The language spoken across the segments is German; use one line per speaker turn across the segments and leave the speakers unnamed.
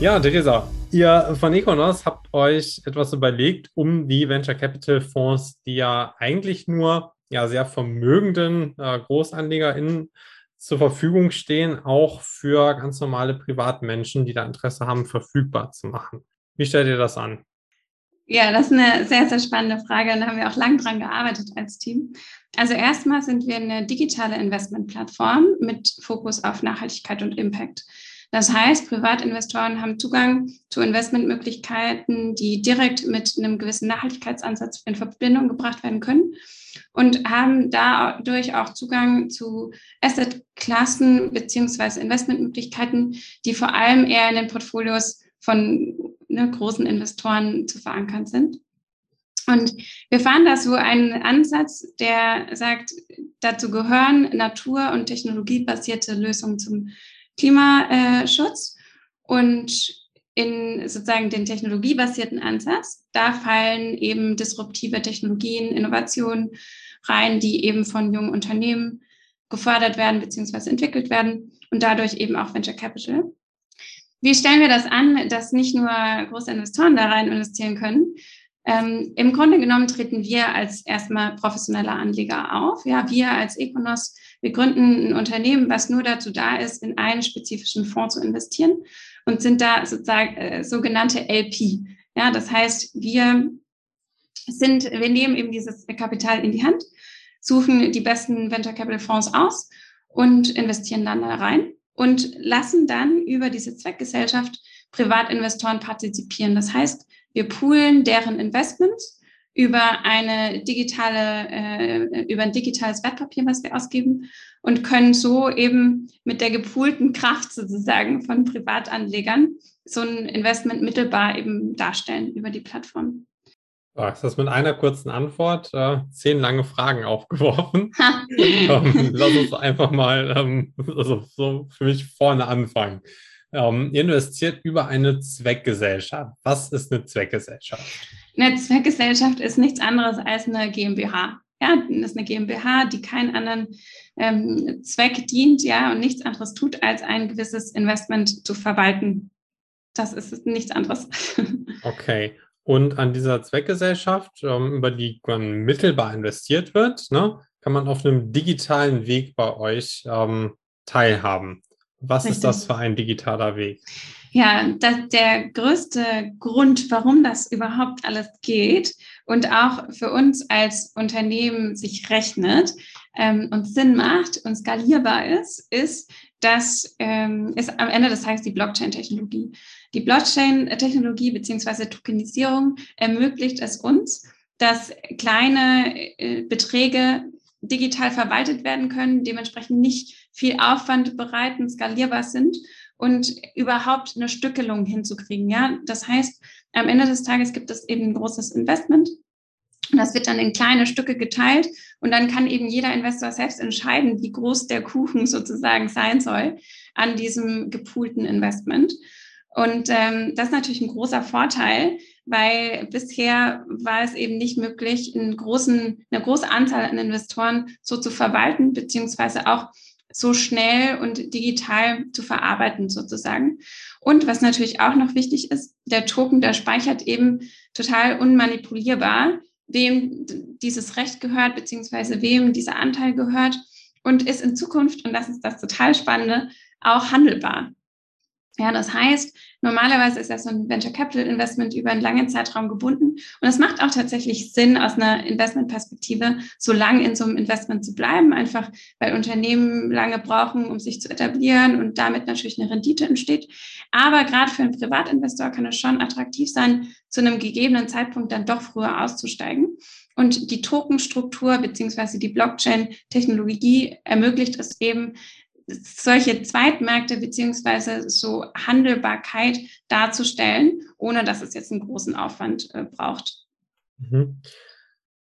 Ja, Theresa, ihr von Econos habt euch etwas überlegt, um die Venture Capital Fonds, die ja eigentlich nur ja, sehr vermögenden äh, GroßanlegerInnen zur Verfügung stehen, auch für ganz normale Privatmenschen, die da Interesse haben, verfügbar zu machen. Wie stellt ihr das an?
Ja, das ist eine sehr, sehr spannende Frage und da haben wir auch lang dran gearbeitet als Team. Also erstmal sind wir eine digitale Investmentplattform mit Fokus auf Nachhaltigkeit und Impact. Das heißt, Privatinvestoren haben Zugang zu Investmentmöglichkeiten, die direkt mit einem gewissen Nachhaltigkeitsansatz in Verbindung gebracht werden können und haben dadurch auch Zugang zu Assetklassen beziehungsweise Investmentmöglichkeiten, die vor allem eher in den Portfolios von ne, großen Investoren zu verankern sind. Und wir fahren da so einen Ansatz, der sagt, dazu gehören natur- und technologiebasierte Lösungen zum Klimaschutz und in sozusagen den technologiebasierten Ansatz, da fallen eben disruptive Technologien, Innovationen rein, die eben von jungen Unternehmen gefördert werden bzw. entwickelt werden und dadurch eben auch Venture Capital. Wie stellen wir das an, dass nicht nur große Investoren da rein investieren können, ähm, Im Grunde genommen treten wir als erstmal professioneller Anleger auf. Ja, wir als Econos, wir gründen ein Unternehmen, was nur dazu da ist, in einen spezifischen Fonds zu investieren und sind da sozusagen äh, sogenannte LP. Ja, das heißt, wir sind, wir nehmen eben dieses Kapital in die Hand, suchen die besten Venture Capital Fonds aus und investieren dann da rein und lassen dann über diese Zweckgesellschaft Privatinvestoren partizipieren. Das heißt, wir poolen deren Investments über eine digitale, äh, über ein digitales Wertpapier, was wir ausgeben und können so eben mit der gepoolten Kraft sozusagen von Privatanlegern so ein Investment mittelbar eben darstellen über die Plattform.
Das ist mit einer kurzen Antwort äh, zehn lange Fragen aufgeworfen. ähm, lass uns einfach mal ähm, also so für mich vorne anfangen. Ähm, ihr investiert über eine Zweckgesellschaft. Was ist eine Zweckgesellschaft?
Eine Zweckgesellschaft ist nichts anderes als eine GmbH. Ja, das ist eine GmbH, die keinen anderen ähm, Zweck dient, ja, und nichts anderes tut, als ein gewisses Investment zu verwalten. Das ist nichts anderes.
Okay. Und an dieser Zweckgesellschaft, ähm, über die man mittelbar investiert wird, ne, kann man auf einem digitalen Weg bei euch ähm, teilhaben. Was Richtig. ist das für ein digitaler Weg?
Ja, das, der größte Grund, warum das überhaupt alles geht und auch für uns als Unternehmen sich rechnet ähm, und Sinn macht und skalierbar ist, ist, dass ähm, ist am Ende des Tages die Blockchain-Technologie. Die Blockchain-Technologie beziehungsweise Tokenisierung ermöglicht es uns, dass kleine äh, Beträge digital verwaltet werden können, dementsprechend nicht viel Aufwand bereiten, skalierbar sind und überhaupt eine Stückelung hinzukriegen. Ja, das heißt, am Ende des Tages gibt es eben ein großes Investment. Das wird dann in kleine Stücke geteilt und dann kann eben jeder Investor selbst entscheiden, wie groß der Kuchen sozusagen sein soll an diesem gepoolten Investment. Und ähm, das ist natürlich ein großer Vorteil, weil bisher war es eben nicht möglich, großen, eine große Anzahl an Investoren so zu verwalten, beziehungsweise auch so schnell und digital zu verarbeiten sozusagen. Und was natürlich auch noch wichtig ist, der Token, der speichert eben total unmanipulierbar, wem dieses Recht gehört, beziehungsweise wem dieser Anteil gehört und ist in Zukunft, und das ist das total Spannende, auch handelbar. Ja, das heißt, normalerweise ist ja so ein Venture Capital Investment über einen langen Zeitraum gebunden. Und es macht auch tatsächlich Sinn, aus einer Investmentperspektive so lang in so einem Investment zu bleiben, einfach weil Unternehmen lange brauchen, um sich zu etablieren und damit natürlich eine Rendite entsteht. Aber gerade für einen Privatinvestor kann es schon attraktiv sein, zu einem gegebenen Zeitpunkt dann doch früher auszusteigen. Und die Tokenstruktur beziehungsweise die Blockchain-Technologie ermöglicht es eben, solche Zweitmärkte beziehungsweise so Handelbarkeit darzustellen, ohne dass es jetzt einen großen Aufwand äh, braucht.
Mhm.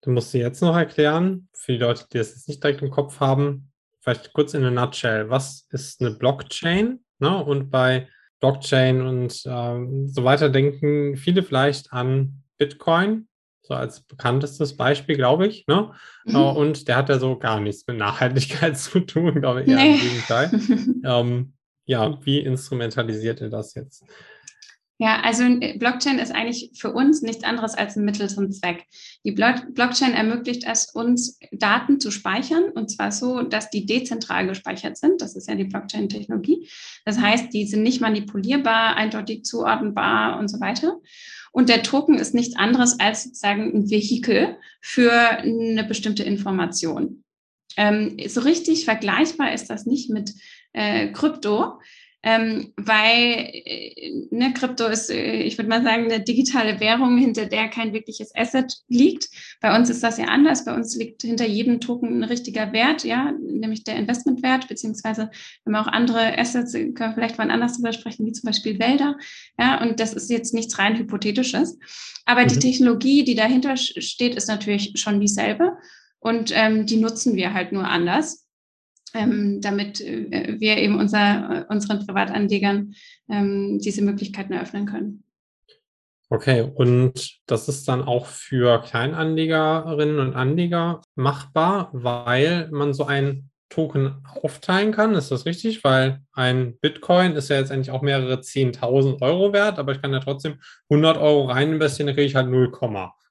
Du musst dir jetzt noch erklären, für die Leute, die das jetzt nicht direkt im Kopf haben, vielleicht kurz in a nutshell, was ist eine Blockchain? Ne? Und bei Blockchain und ähm, so weiter denken viele vielleicht an Bitcoin, so als bekanntestes Beispiel, glaube ich. Ne? Mhm. Äh, und der hat ja so gar nichts mit Nachhaltigkeit zu tun, glaube ich, eher nee. im Gegenteil. ähm, ja, wie instrumentalisiert ihr das jetzt?
Ja, also Blockchain ist eigentlich für uns nichts anderes als ein Mittel zum Zweck. Die Blockchain ist eigentlich für uns nichts anderes als ein Mittel zum Zweck. Die Blockchain ermöglicht es uns, Daten zu speichern und zwar so, dass die dezentral gespeichert sind. Das ist ja die Blockchain-Technologie. Das heißt, die sind nicht manipulierbar, eindeutig zuordnenbar und so weiter. Und der Token ist nichts anderes als sozusagen ein Vehikel für eine bestimmte Information. Ähm, so richtig vergleichbar ist das nicht mit äh, Krypto, ähm, weil äh, ne, Krypto ist, äh, ich würde mal sagen, eine digitale Währung, hinter der kein wirkliches Asset liegt. Bei uns ist das ja anders. Bei uns liegt hinter jedem Token ein richtiger Wert, ja, nämlich der Investmentwert, beziehungsweise wenn wir auch andere Assets, können wir vielleicht mal anders drüber sprechen, wie zum Beispiel Wälder. Ja, und das ist jetzt nichts rein Hypothetisches. Aber mhm. die Technologie, die dahinter steht, ist natürlich schon dieselbe. Und ähm, die nutzen wir halt nur anders ähm, damit äh, wir eben unser, unseren Privatanlegern ähm, diese Möglichkeiten eröffnen können.
Okay, und das ist dann auch für Kleinanlegerinnen und Anleger machbar, weil man so einen Token aufteilen kann. Ist das richtig? Weil ein Bitcoin ist ja jetzt eigentlich auch mehrere 10.000 Euro wert, aber ich kann ja trotzdem 100 Euro rein investieren, dann kriege ich halt 0,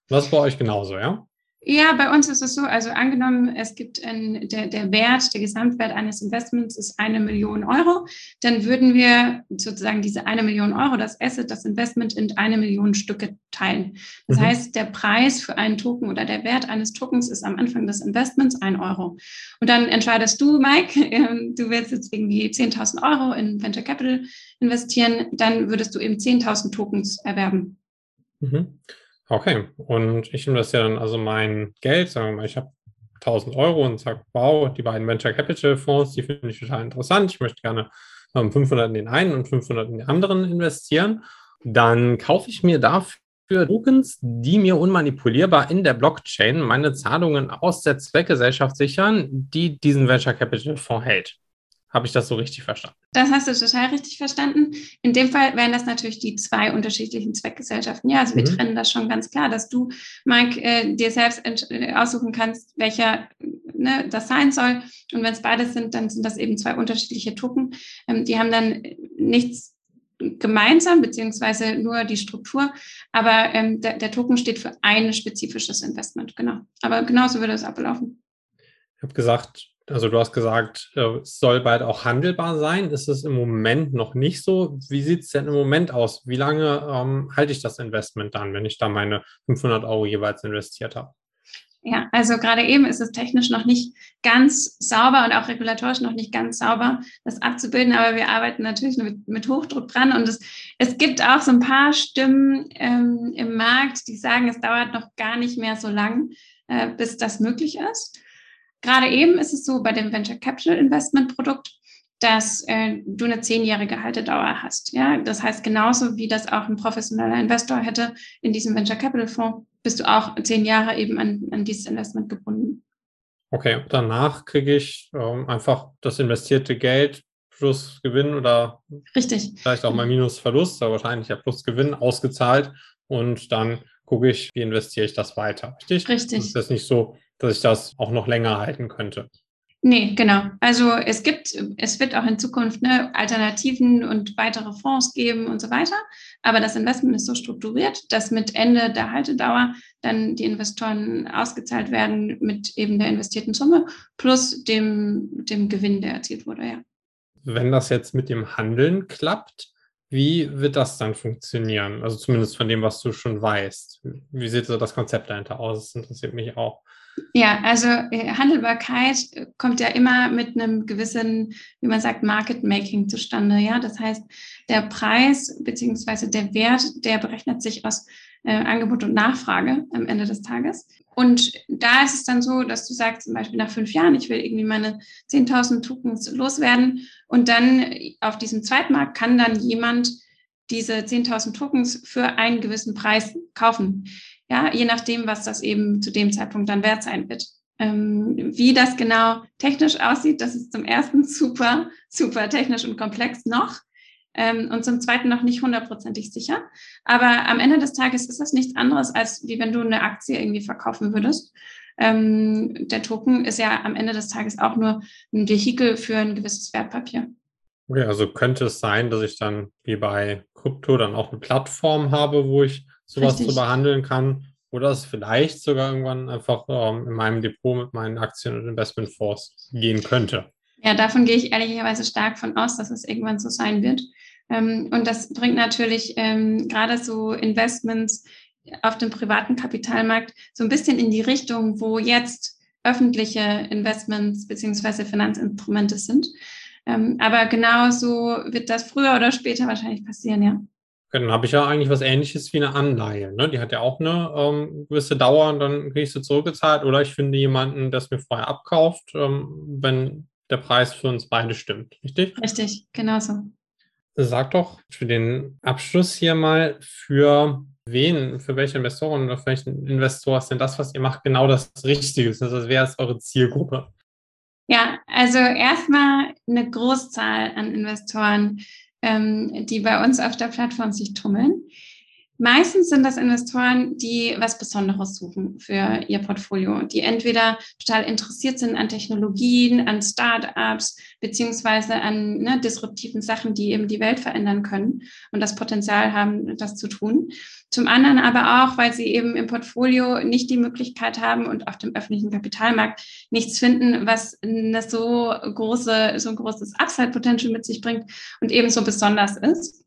was bei euch genauso, ja?
Ja, bei uns ist es so, also angenommen, es gibt ein, der, der Wert, der Gesamtwert eines Investments ist eine Million Euro, dann würden wir sozusagen diese eine Million Euro, das Asset, das Investment in eine Million Stücke teilen. Das mhm. heißt, der Preis für einen Token oder der Wert eines Tokens ist am Anfang des Investments ein Euro. Und dann entscheidest du, Mike, äh, du willst jetzt irgendwie 10.000 Euro in Venture Capital investieren, dann würdest du eben 10.000 Tokens erwerben.
Mhm. Okay, und ich investiere dann also mein Geld, sagen wir mal, ich habe 1000 Euro und sage, wow, die beiden Venture Capital Fonds, die finde ich total interessant. Ich möchte gerne 500 in den einen und 500 in den anderen investieren. Dann kaufe ich mir dafür Tokens, die mir unmanipulierbar in der Blockchain meine Zahlungen aus der Zweckgesellschaft sichern, die diesen Venture Capital Fonds hält. Habe ich das so richtig verstanden?
Das hast du total richtig verstanden. In dem Fall wären das natürlich die zwei unterschiedlichen Zweckgesellschaften. Ja, also wir mhm. trennen das schon ganz klar, dass du, Mike, äh, dir selbst äh, aussuchen kannst, welcher ne, das sein soll. Und wenn es beides sind, dann sind das eben zwei unterschiedliche Token. Ähm, die haben dann nichts gemeinsam, beziehungsweise nur die Struktur. Aber ähm, der, der Token steht für ein spezifisches Investment, genau. Aber genauso würde es ablaufen.
Ich habe gesagt, also du hast gesagt, äh, es soll bald auch handelbar sein. Ist es im Moment noch nicht so? Wie sieht es denn im Moment aus? Wie lange ähm, halte ich das Investment dann, wenn ich da meine 500 Euro jeweils investiert habe?
Ja, also gerade eben ist es technisch noch nicht ganz sauber und auch regulatorisch noch nicht ganz sauber, das abzubilden, aber wir arbeiten natürlich mit, mit Hochdruck dran und es, es gibt auch so ein paar Stimmen ähm, im Markt, die sagen, es dauert noch gar nicht mehr so lang, äh, bis das möglich ist. Gerade eben ist es so bei dem Venture Capital Investment Produkt, dass äh, du eine zehnjährige Haltedauer hast. Ja, das heißt genauso wie das auch ein professioneller Investor hätte in diesem Venture Capital Fonds, bist du auch zehn Jahre eben an, an dieses Investment gebunden.
Okay, danach kriege ich ähm, einfach das investierte Geld plus Gewinn oder
Richtig.
vielleicht auch mal minus Verlust, aber wahrscheinlich ja plus Gewinn ausgezahlt und dann gucke ich, wie investiere ich das weiter. Richtig?
Richtig.
Das ist das nicht so, dass ich das auch noch länger halten könnte.
Nee, genau. Also es gibt, es wird auch in Zukunft ne, Alternativen und weitere Fonds geben und so weiter. Aber das Investment ist so strukturiert, dass mit Ende der Haltedauer dann die Investoren ausgezahlt werden mit eben der investierten Summe plus dem, dem Gewinn, der erzielt wurde, ja.
Wenn das jetzt mit dem Handeln klappt, wie wird das dann funktionieren? Also zumindest von dem, was du schon weißt. Wie sieht so das Konzept dahinter aus? Das interessiert mich auch.
Ja, also äh, Handelbarkeit kommt ja immer mit einem gewissen, wie man sagt, Market Making zustande. Ja, das heißt, der Preis beziehungsweise der Wert, der berechnet sich aus äh, Angebot und Nachfrage am Ende des Tages. Und da ist es dann so, dass du sagst, zum Beispiel nach fünf Jahren, ich will irgendwie meine 10.000 Tokens loswerden. Und dann auf diesem Zweitmarkt kann dann jemand diese 10.000 Tokens für einen gewissen Preis kaufen. Ja, je nachdem, was das eben zu dem Zeitpunkt dann wert sein wird. Ähm, wie das genau technisch aussieht, das ist zum ersten super, super technisch und komplex noch ähm, und zum zweiten noch nicht hundertprozentig sicher. Aber am Ende des Tages ist das nichts anderes, als wie wenn du eine Aktie irgendwie verkaufen würdest. Ähm, der Token ist ja am Ende des Tages auch nur ein Vehikel für ein gewisses Wertpapier.
Okay, also könnte es sein, dass ich dann wie bei Krypto dann auch eine Plattform habe, wo ich sowas Richtig. zu behandeln kann oder es vielleicht sogar irgendwann einfach ähm, in meinem Depot mit meinen Aktien und Investmentfonds gehen könnte.
Ja, davon gehe ich ehrlicherweise stark von aus, dass es irgendwann so sein wird. Ähm, und das bringt natürlich ähm, gerade so Investments auf dem privaten Kapitalmarkt so ein bisschen in die Richtung, wo jetzt öffentliche Investments beziehungsweise Finanzinstrumente sind. Ähm, aber genauso wird das früher oder später wahrscheinlich passieren, ja.
Dann habe ich ja eigentlich was ähnliches wie eine Anleihe. Ne? Die hat ja auch eine ähm, gewisse Dauer und dann kriege ich sie zurückgezahlt. Oder ich finde jemanden, der es mir vorher abkauft, ähm, wenn der Preis für uns beide stimmt. Richtig?
Richtig, genau so.
Sag doch für den Abschluss hier mal, für wen, für welche Investoren oder für welchen Investor ist denn das, was ihr macht, genau das Richtige? Also wer ist eure Zielgruppe?
Ja, also erstmal eine Großzahl an Investoren, ähm, die bei uns auf der Plattform sich tummeln. Meistens sind das Investoren, die was Besonderes suchen für ihr Portfolio, die entweder total interessiert sind an Technologien, an Startups, beziehungsweise an ne, disruptiven Sachen, die eben die Welt verändern können und das Potenzial haben, das zu tun. Zum anderen aber auch, weil sie eben im Portfolio nicht die Möglichkeit haben und auf dem öffentlichen Kapitalmarkt nichts finden, was eine so große, so ein großes Upside-Potential mit sich bringt und eben so besonders ist.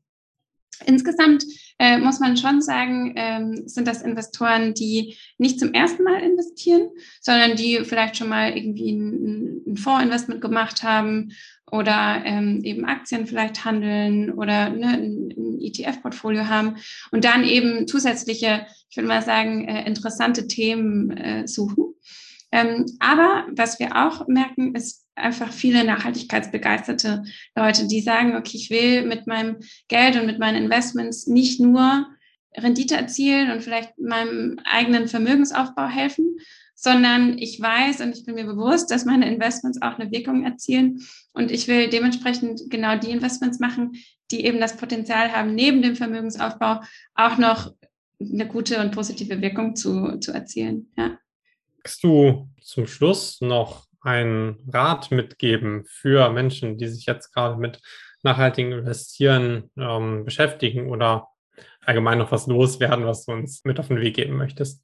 Insgesamt äh, muss man schon sagen, ähm, sind das Investoren, die nicht zum ersten Mal investieren, sondern die vielleicht schon mal irgendwie ein, ein Fondsinvestment gemacht haben oder ähm, eben Aktien vielleicht handeln oder ne, ein, ein ETF-Portfolio haben und dann eben zusätzliche, ich würde mal sagen, äh, interessante Themen äh, suchen. Ähm, aber was wir auch merken, ist einfach viele nachhaltigkeitsbegeisterte Leute, die sagen, okay, ich will mit meinem Geld und mit meinen Investments nicht nur Rendite erzielen und vielleicht meinem eigenen Vermögensaufbau helfen, sondern ich weiß und ich bin mir bewusst, dass meine Investments auch eine Wirkung erzielen und ich will dementsprechend genau die Investments machen, die eben das Potenzial haben, neben dem Vermögensaufbau auch noch eine gute und positive Wirkung zu, zu erzielen. Ja.
Magst du zum Schluss noch einen Rat mitgeben für Menschen, die sich jetzt gerade mit nachhaltigem Investieren ähm, beschäftigen oder allgemein noch was loswerden, was du uns mit auf den Weg geben möchtest?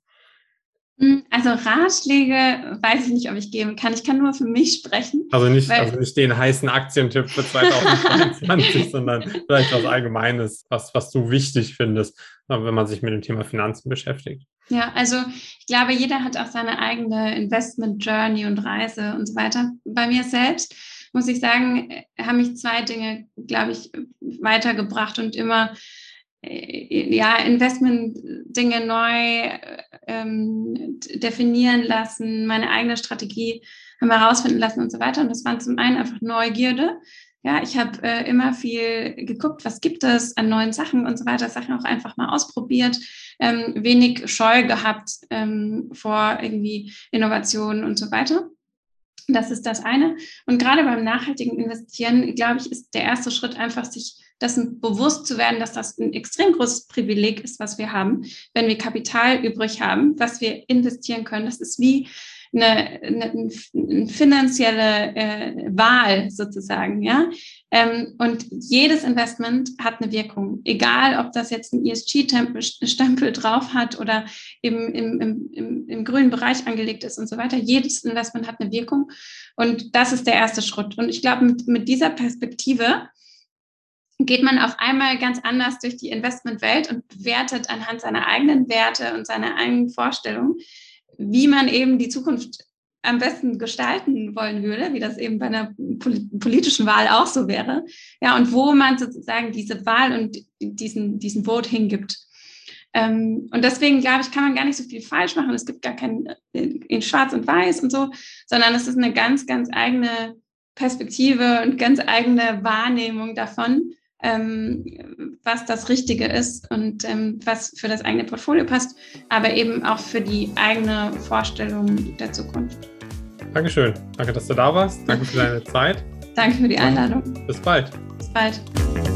Hm, also Ratschläge weiß ich nicht, ob ich geben kann. Ich kann nur für mich sprechen.
Also nicht, also nicht den heißen Aktientipp für 2022, sondern vielleicht was Allgemeines, was, was du wichtig findest, äh, wenn man sich mit dem Thema Finanzen beschäftigt.
Ja, also ich glaube, jeder hat auch seine eigene Investment-Journey und Reise und so weiter. Bei mir selbst muss ich sagen, haben mich zwei Dinge, glaube ich, weitergebracht und immer äh, ja, Investment-Dinge neu ähm, definieren lassen, meine eigene Strategie herausfinden lassen und so weiter. Und das waren zum einen einfach Neugierde. Ja, ich habe äh, immer viel geguckt, was gibt es an neuen Sachen und so weiter, Sachen auch einfach mal ausprobiert, ähm, wenig Scheu gehabt ähm, vor irgendwie Innovationen und so weiter. Das ist das eine. Und gerade beim nachhaltigen Investieren, glaube ich, ist der erste Schritt einfach, sich dessen bewusst zu werden, dass das ein extrem großes Privileg ist, was wir haben, wenn wir Kapital übrig haben, was wir investieren können. Das ist wie eine, eine, eine finanzielle äh, Wahl sozusagen, ja. Ähm, und jedes Investment hat eine Wirkung, egal ob das jetzt ein ESG-Stempel drauf hat oder im, im, im, im grünen Bereich angelegt ist und so weiter. Jedes Investment hat eine Wirkung und das ist der erste Schritt. Und ich glaube, mit, mit dieser Perspektive geht man auf einmal ganz anders durch die Investmentwelt und bewertet anhand seiner eigenen Werte und seiner eigenen Vorstellungen, wie man eben die Zukunft am besten gestalten wollen würde, wie das eben bei einer politischen Wahl auch so wäre. Ja, und wo man sozusagen diese Wahl und diesen, diesen Vote hingibt. Ähm, und deswegen, glaube ich, kann man gar nicht so viel falsch machen. Es gibt gar kein äh, in Schwarz und Weiß und so, sondern es ist eine ganz, ganz eigene Perspektive und ganz eigene Wahrnehmung davon, ähm, was das Richtige ist und ähm, was für das eigene Portfolio passt, aber eben auch für die eigene Vorstellung der Zukunft.
Dankeschön. Danke, dass du da warst. Danke für deine Zeit.
Danke für die Einladung.
bis bald.
Bis bald.